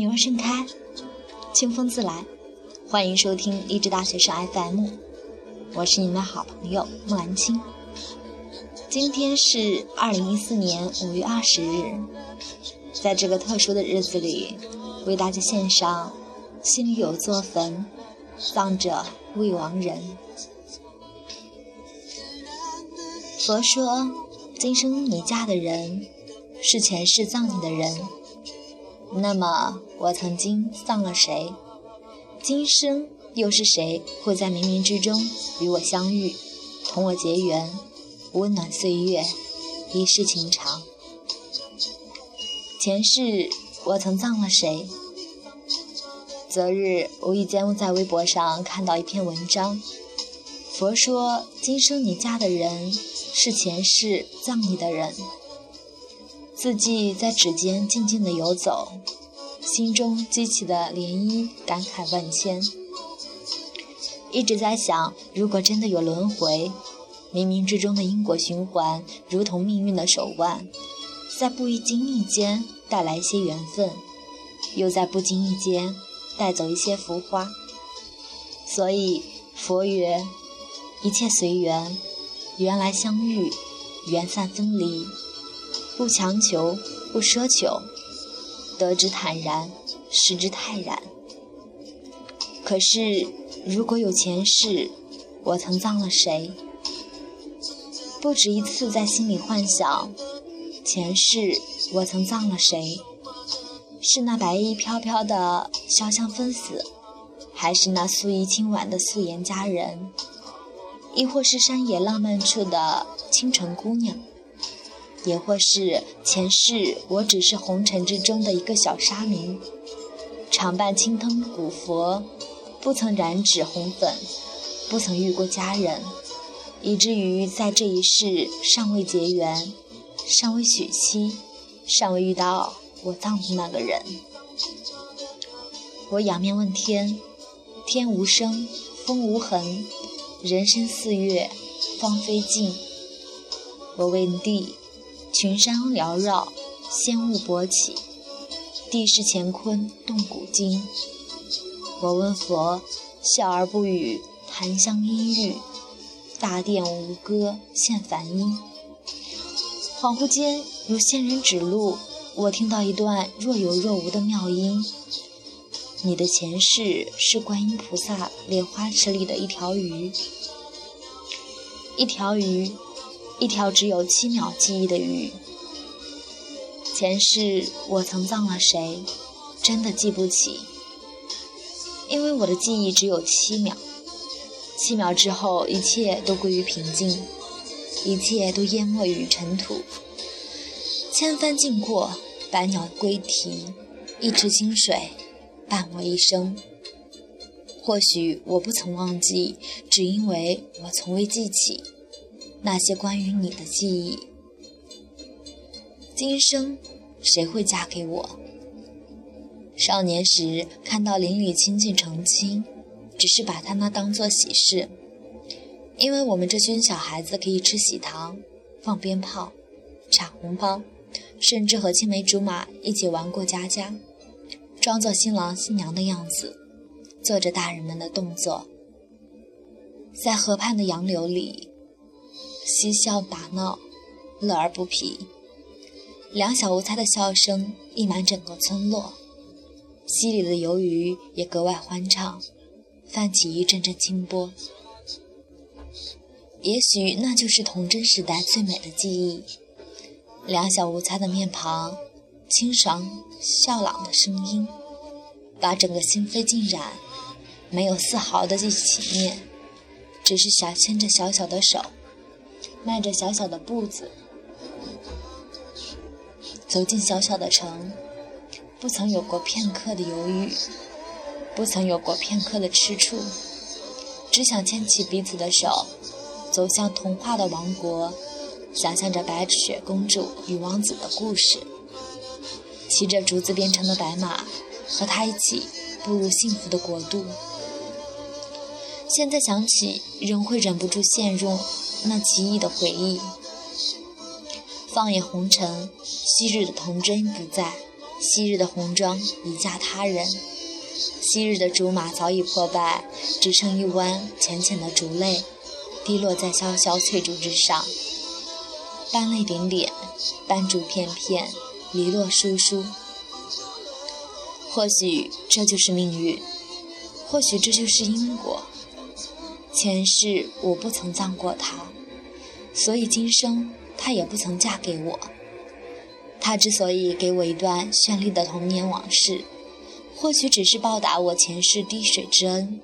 女儿盛开，清风自来。欢迎收听励志大学生 FM，我是你们的好朋友木兰青。今天是二零一四年五月二十日，在这个特殊的日子里，为大家献上《心里有座坟，葬着未亡人》。佛说，今生你嫁的人，是前世葬你的人。那么，我曾经葬了谁？今生又是谁会在冥冥之中与我相遇，同我结缘，温暖岁月，一世情长？前世我曾葬了谁？昨日无意间在微博上看到一篇文章，佛说今生你嫁的人是前世葬你的人。字迹在指尖静静的游走。心中激起的涟漪，感慨万千。一直在想，如果真的有轮回，冥冥之中的因果循环，如同命运的手腕，在不经意间带来一些缘分，又在不经意间带走一些浮华。所以佛曰：一切随缘，缘来相遇，缘散分离，不强求，不奢求。得之坦然，失之泰然。可是，如果有前世，我曾葬了谁？不止一次在心里幻想，前世我曾葬了谁？是那白衣飘飘的潇湘分子，还是那素衣轻婉的素颜佳人，亦或是山野浪漫处的清纯姑娘？也或是前世，我只是红尘之中的一个小沙弥，常伴青灯古佛，不曾染指红粉，不曾遇过佳人，以至于在这一世尚未结缘，尚未娶妻，尚未遇到我葬的那个人。我仰面问天，天无声，风无痕，人生四月，芳菲尽。我问地。群山缭绕，仙雾勃起，地势乾坤动古今。我问佛，笑而不语，檀香氤氲，大殿无歌现梵音。恍惚间，如仙人指路，我听到一段若有若无的妙音。你的前世是观音菩萨莲花池里的一条鱼，一条鱼。一条只有七秒记忆的鱼。前世我曾葬了谁？真的记不起，因为我的记忆只有七秒。七秒之后，一切都归于平静，一切都淹没于尘土。千帆尽过，百鸟归啼，一池清水伴我一生。或许我不曾忘记，只因为我从未记起。那些关于你的记忆，今生谁会嫁给我？少年时看到邻里亲戚成亲，只是把他那当做喜事，因为我们这群小孩子可以吃喜糖、放鞭炮、抢红包，甚至和青梅竹马一起玩过家家，装作新郎新娘的样子，做着大人们的动作，在河畔的杨柳里。嬉笑打闹，乐而不疲。两小无猜的笑声溢满整个村落，溪里的游鱼也格外欢畅，泛起一阵阵清波。也许那就是童真时代最美的记忆。两小无猜的面庞，清爽笑朗的声音，把整个心扉浸染，没有丝毫的记起念，只是小牵着小小的手。迈着小小的步子，走进小小的城，不曾有过片刻的犹豫，不曾有过片刻的吃醋，只想牵起彼此的手，走向童话的王国，想象着白雪公主与王子的故事，骑着竹子编成的白马，和他一起步入幸福的国度。现在想起，仍会忍不住陷入。那奇异的回忆，放眼红尘，昔日的童真不在，昔日的红妆已嫁他人，昔日的竹马早已破败，只剩一弯浅浅的竹泪，滴落在萧萧翠竹之上。斑泪点点，斑竹片片，篱落疏疏。或许这就是命运，或许这就是因果。前世我不曾葬过她，所以今生她也不曾嫁给我。他之所以给我一段绚丽的童年往事，或许只是报答我前世滴水之恩。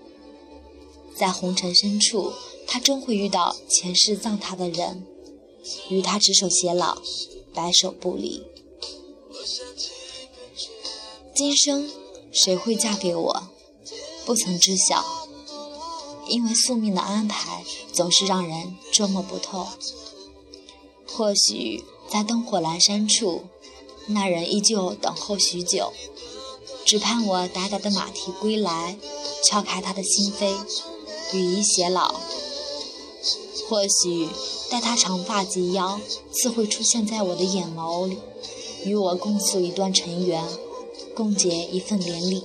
在红尘深处，他终会遇到前世葬他的人，与他执手偕老，白首不离。今生谁会嫁给我，不曾知晓，因为宿命的安排总是让人捉摸不透。或许。在灯火阑珊处，那人依旧等候许久，只盼我达达的马蹄归来，敲开他的心扉，与伊偕老。或许待他长发及腰，自会出现在我的眼眸里，与我共诉一段尘缘，共结一份连理。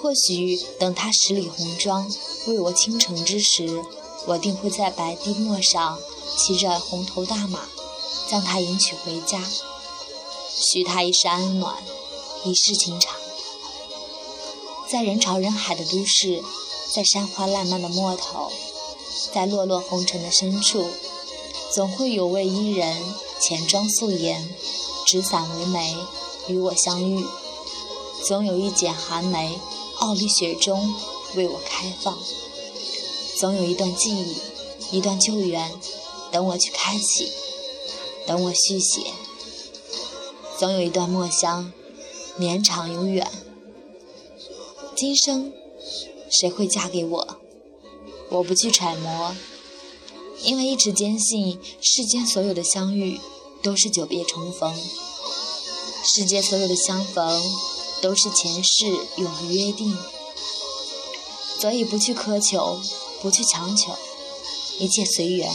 或许等他十里红妆为我倾城之时，我定会在白堤陌上。骑着红头大马，将她迎娶回家，许她一世安暖，一世情长。在人潮人海的都市，在山花烂漫的陌头，在落落红尘的深处，总会有位伊人浅妆素颜，纸伞为媒，与我相遇。总有一剪寒梅，傲立雪中，为我开放。总有一段记忆，一段旧缘。等我去开启，等我续写，总有一段墨香，绵长永远。今生谁会嫁给我？我不去揣摩，因为一直坚信世间所有的相遇都是久别重逢，世间所有的相逢都是前世有了约定，所以不去苛求，不去强求，一切随缘。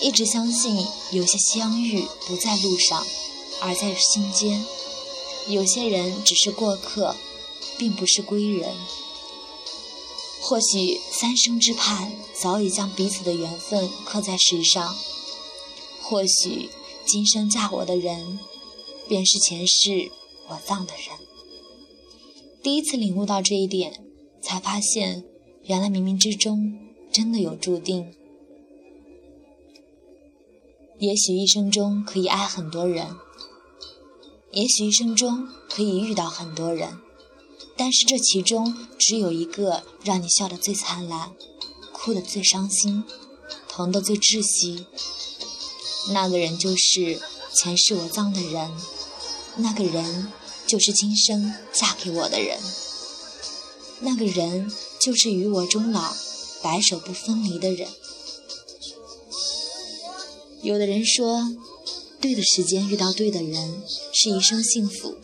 一直相信，有些相遇不在路上，而在心间；有些人只是过客，并不是归人。或许三生之盼早已将彼此的缘分刻在石上；或许今生嫁我的人，便是前世我葬的人。第一次领悟到这一点，才发现，原来冥冥之中真的有注定。也许一生中可以爱很多人，也许一生中可以遇到很多人，但是这其中只有一个让你笑得最灿烂，哭得最伤心，疼得最窒息。那个人就是前世我葬的人，那个人就是今生嫁给我的人，那个人就是与我终老、白首不分离的人。有的人说，对的时间遇到对的人是一生幸福；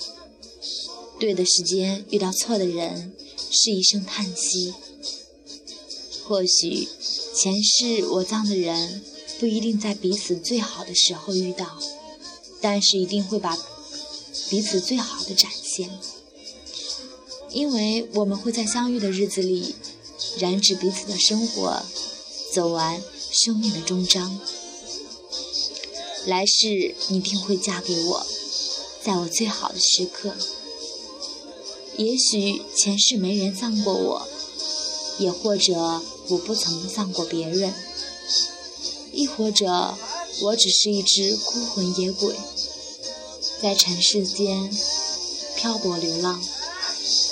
对的时间遇到错的人是一声叹息。或许前世我葬的人不一定在彼此最好的时候遇到，但是一定会把彼此最好的展现，因为我们会在相遇的日子里燃指彼此的生活，走完生命的终章。来世你定会嫁给我，在我最好的时刻。也许前世没人葬过我，也或者我不曾葬过别人，亦或者我只是一只孤魂野鬼，在尘世间漂泊流浪，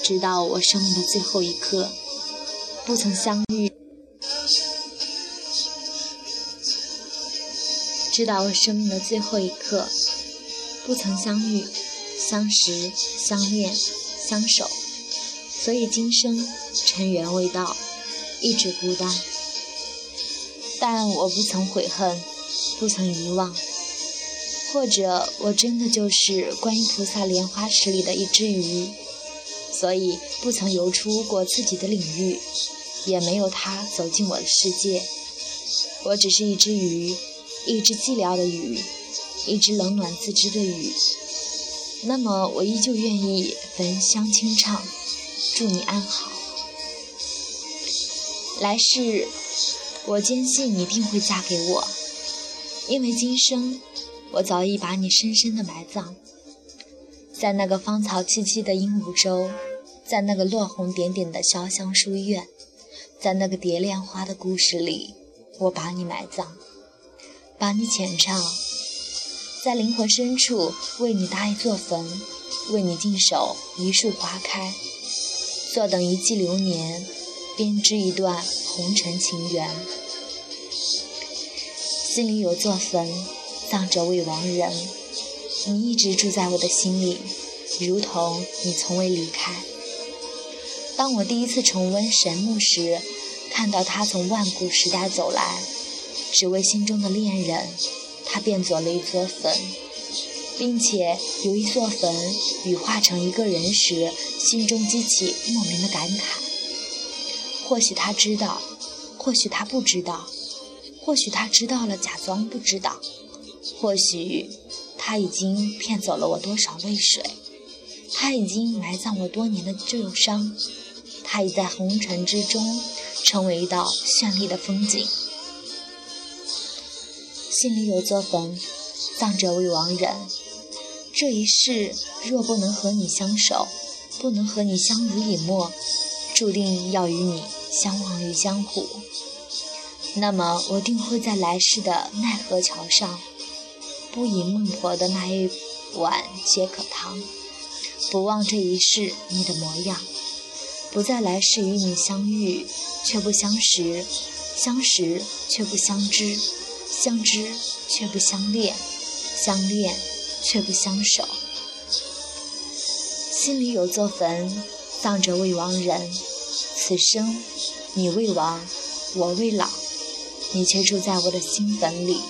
直到我生命的最后一刻，不曾相遇。直到我生命的最后一刻，不曾相遇、相识、相恋、相守，所以今生尘缘未到，一直孤单。但我不曾悔恨，不曾遗忘，或者我真的就是观音菩萨莲花池里的一只鱼，所以不曾游出过自己的领域，也没有他走进我的世界。我只是一只鱼。一只寂寥的鱼，一只冷暖自知的鱼，那么我依旧愿意焚香清唱，祝你安好。来世，我坚信你一定会嫁给我，因为今生我早已把你深深的埋葬在那个芳草萋萋的鹦鹉洲，在那个落红点点的潇湘书院，在那个蝶恋花的故事里，我把你埋葬，把你浅唱。在灵魂深处为你搭一座坟，为你静守一树花开，坐等一季流年，编织一段红尘情缘。心里有座坟，葬着未亡人，你一直住在我的心里，如同你从未离开。当我第一次重温神木时，看到他从万古时代走来，只为心中的恋人。他变作了一座坟，并且由一座坟羽化成一个人时，心中激起莫名的感慨。或许他知道，或许他不知道，或许他知道了假装不知道，或许他已经骗走了我多少泪水，他已经埋葬我多年的旧伤，他已在红尘之中成为一道绚丽的风景。心里有座坟，葬着未亡人。这一世若不能和你相守，不能和你相濡以沫，注定要与你相忘于江湖。那么，我定会在来世的奈何桥上，不饮孟婆的那一碗解渴汤，不忘这一世你的模样，不在来世与你相遇却不相识，相识却不相知。相知却不相恋，相恋却不相守。心里有座坟，葬着未亡人。此生你未亡，我未老，你却住在我的心坟里。